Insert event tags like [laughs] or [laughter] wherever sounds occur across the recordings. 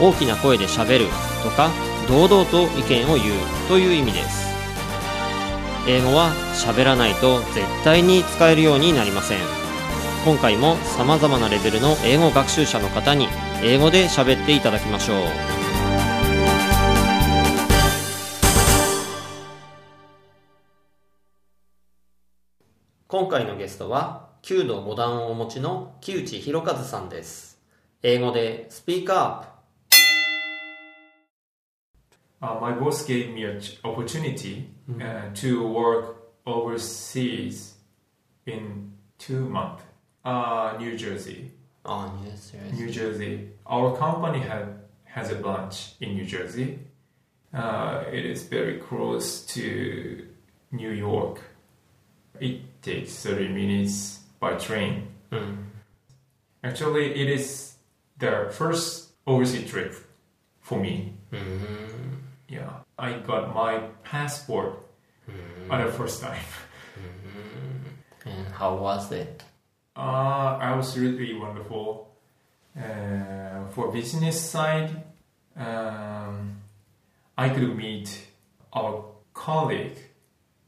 大きな声でしゃべるとか堂々と意見を言うという意味です。英語は喋らないと絶対に使えるようになりません。今回も様々なレベルの英語学習者の方に英語で喋っていただきましょう。今回のゲストは弓道5段をお持ちの木内博和さんです。英語でスピーカー uh, my boss gave me an opportunity mm-hmm. uh, to work overseas in two months. Uh, New Jersey. Oh, New Jersey. New Jersey. Our company have, has a branch in New Jersey. Uh, it is very close to New York. It takes 30 minutes by train. Mm. Actually, it is the first overseas trip for me. Mm-hmm. I got my passport on the first time. [laughs] And how was it? Uh, I was really wonderful. Uh, for business side, um, I could meet our colleague.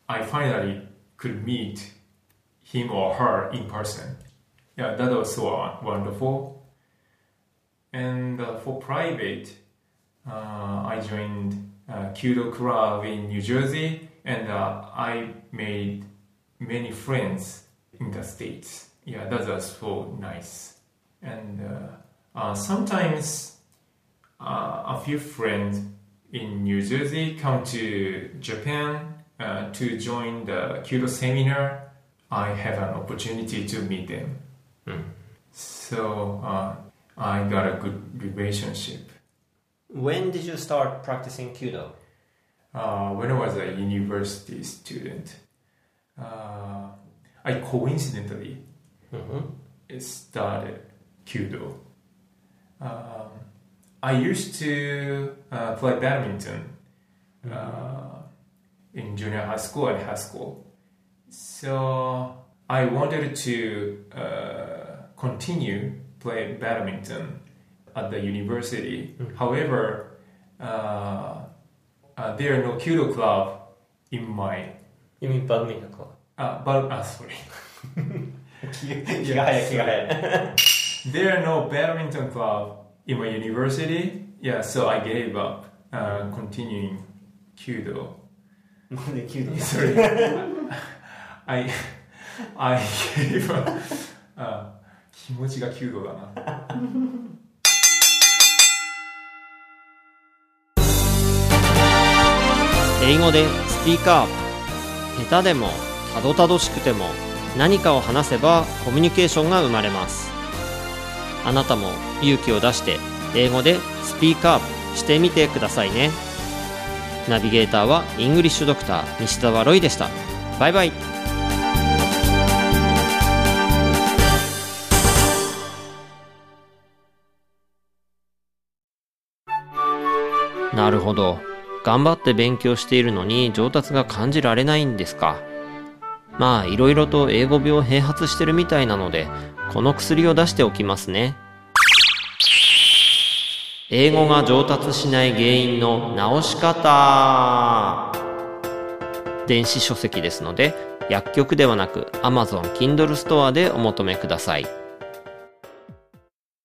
I finally could meet him or her in person. Yeah, that was so wonderful. And uh, for private, uh, I joined uh, Kyudo Club in New Jersey, and uh, I made many friends in the states. Yeah, that was so nice. And uh, uh, sometimes uh, a few friends in New Jersey come to Japan uh, to join the Kyudo seminar. I have an opportunity to meet them. So uh, I got a good relationship. When did you start practicing Kyudo? uh, when I was a university student, uh, I coincidentally Mm-hmm. started Kyudo. Um, I used to uh, play badminton uh, in junior high school and high school. So I wanted to uh, continue play badminton at the university. Mm-hmm. However, uh, uh, there are no Kyudo club in my. You mean badminton club? Uh, bad, uh sorry. [laughs] [laughs] there are no badminton club in my university. Yeah, so I gave up uh, continuing Kyudo. Kudo? [laughs] sorry. I, I gave up. Uh, 気持ちが弓道だな。英語でスピーカー下手でもたどたどしくても何かを話せばコミュニケーションが生まれます。あなたも勇気を出して英語でスピーカーしてみてくださいね。ナビゲーターはイングリッシュドクター西澤ロイでした。バイバイ。なるほど。頑張って勉強しているのに上達が感じられないんですか？まあいろいろと英語病併発してるみたいなのでこの薬を出しておきますね。英語が上達しない原因の直し方。電子書籍ですので薬局ではなく Amazon Kindle ストアでお求めください。